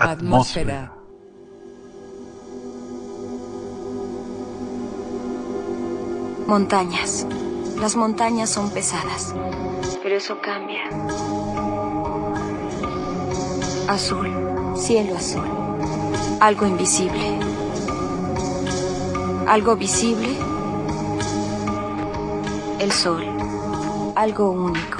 Atmósfera. Montañas. Las montañas son pesadas, pero eso cambia. Azul, cielo azul, algo invisible. Algo visible, el sol, algo único.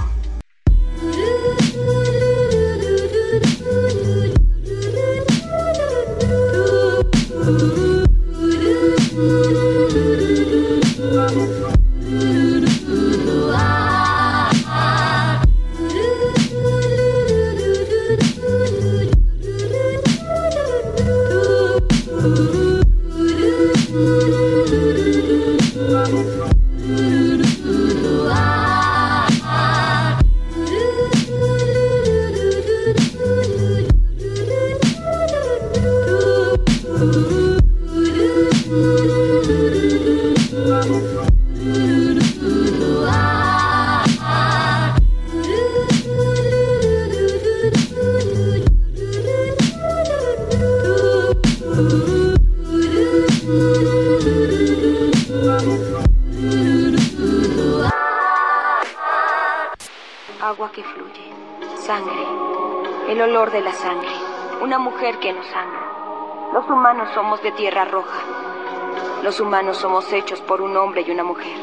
De tierra roja. Los humanos somos hechos por un hombre y una mujer.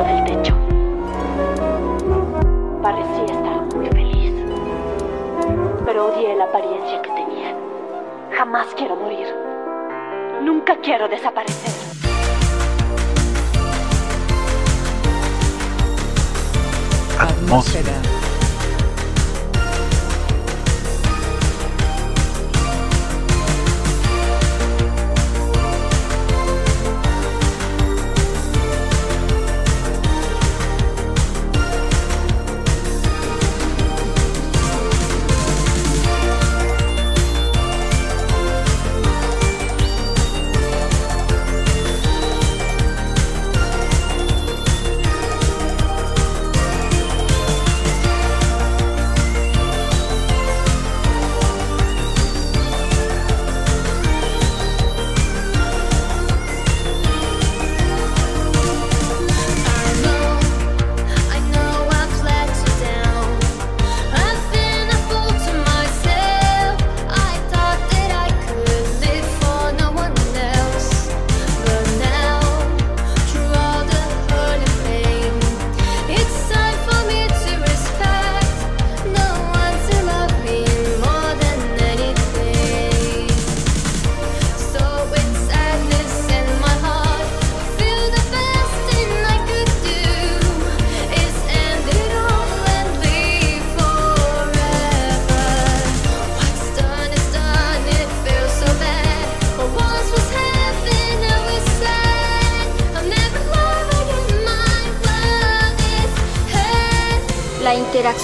Del techo. Parecía estar muy feliz. Pero odié la apariencia que tenía. Jamás quiero morir. Nunca quiero desaparecer. Atmósfera.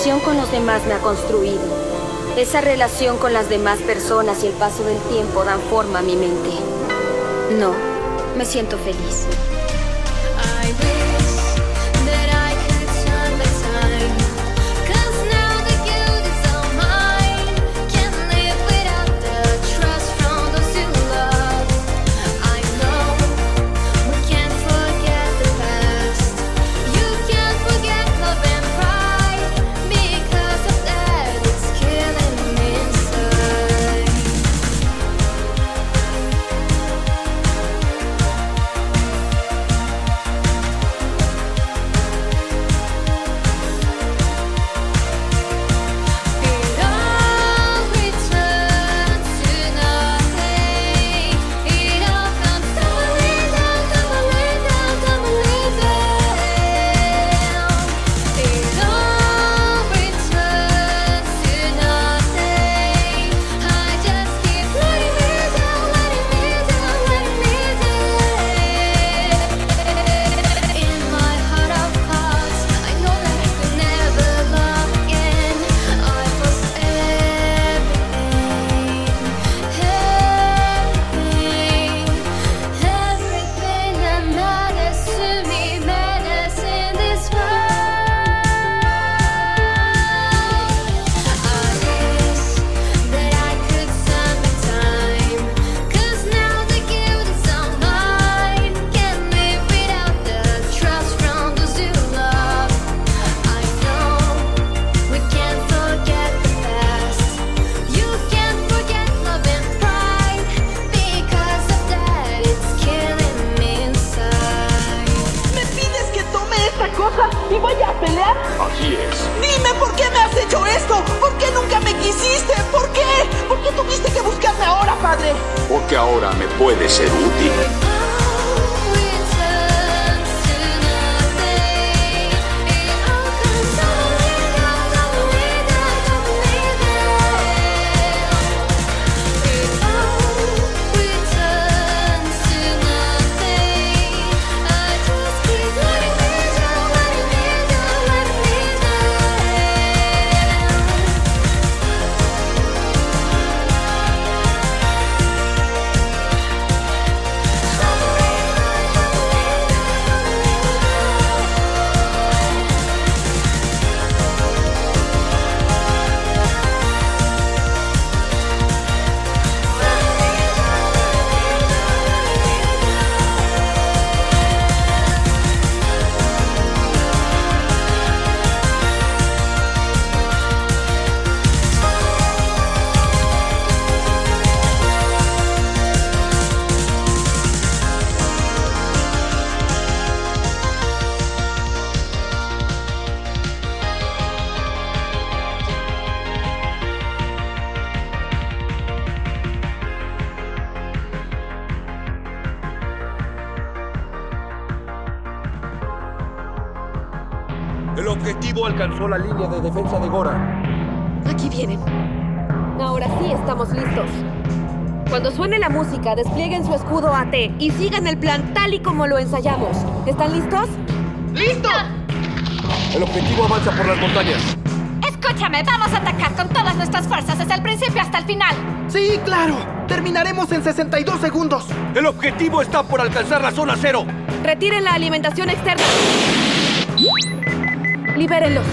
La interacción con los demás me ha construido. Esa relación con las demás personas y el paso del tiempo dan forma a mi mente. No, me siento feliz. Bye. Alcanzó la línea de defensa de Gora. Aquí vienen. Ahora sí estamos listos. Cuando suene la música, desplieguen su escudo AT y sigan el plan tal y como lo ensayamos. ¿Están listos? ¡Listo! El objetivo avanza por las montañas. Escúchame, vamos a atacar con todas nuestras fuerzas desde el principio hasta el final. Sí, claro. Terminaremos en 62 segundos. El objetivo está por alcanzar la zona cero. Retiren la alimentación externa. Libérenlos.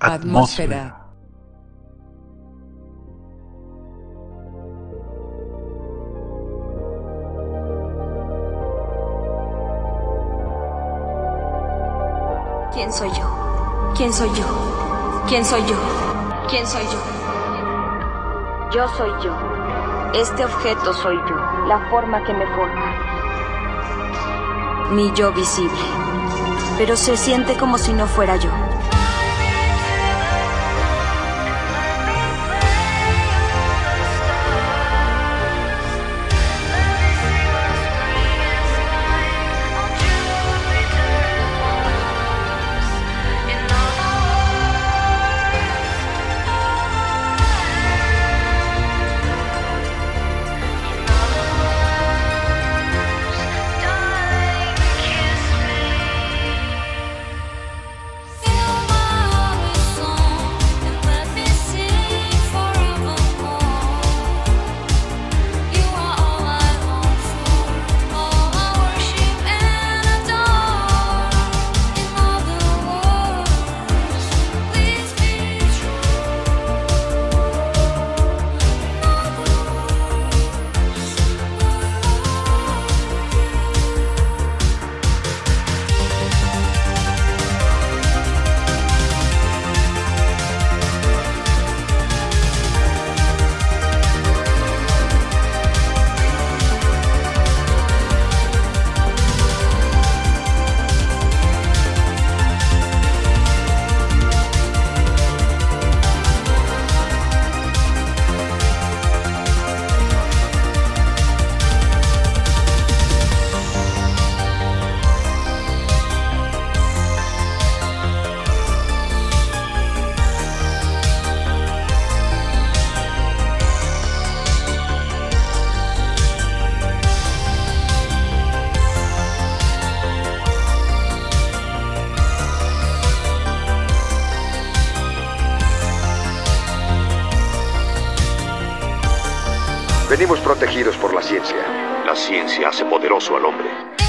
Atmósfera. ¿Quién soy yo? ¿Quién soy yo? ¿Quién soy yo? ¿Quién soy yo? Yo soy yo. Este objeto soy yo, la forma que me forma. Mi yo visible. Pero se siente como si no fuera yo. Poderoso al hombre.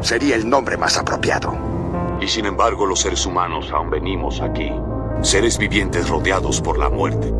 Sería el nombre más apropiado. Y sin embargo los seres humanos aún venimos aquí. Seres vivientes rodeados por la muerte.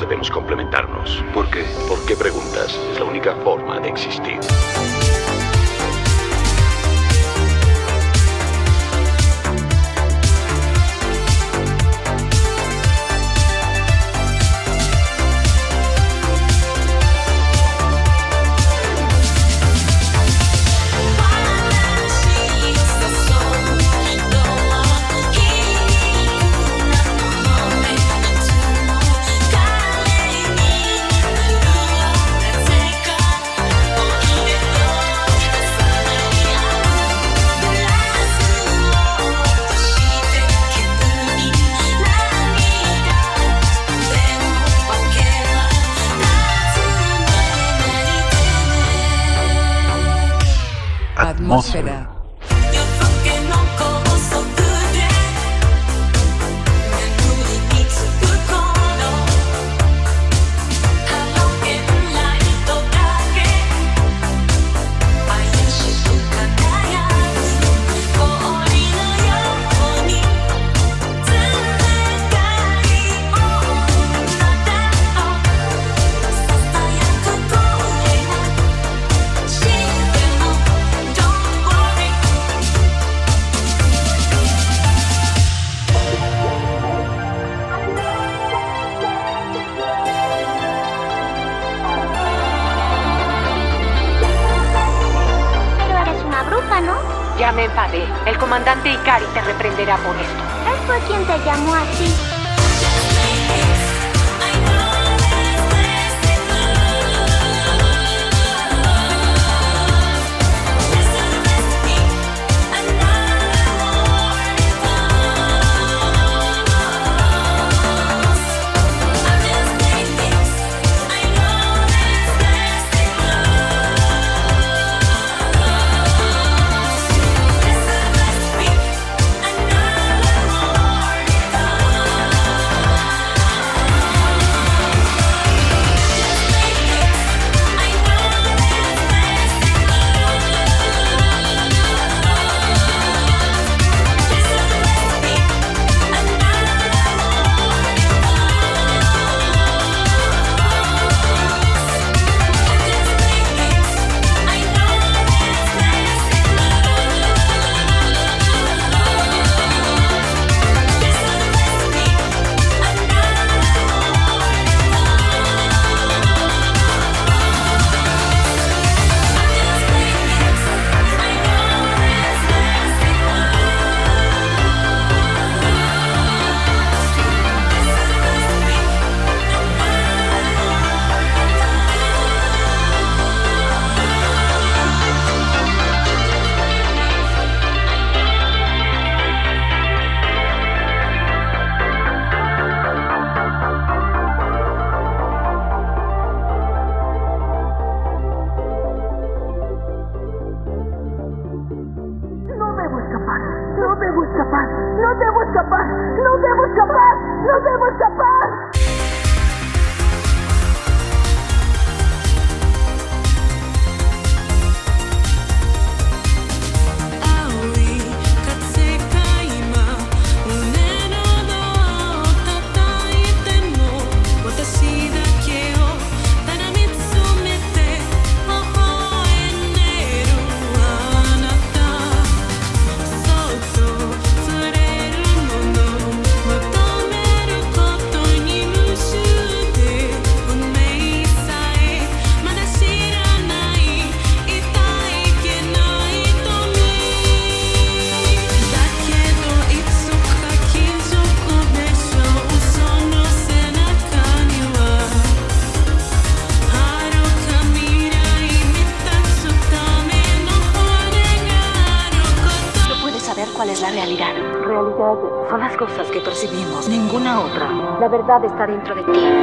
Debemos complementarnos. ¿Por qué? ¿Por qué preguntas? Es la única forma de existir. Te reprenderá por esto. Quien te llamó así. Verdad está dentro de ti.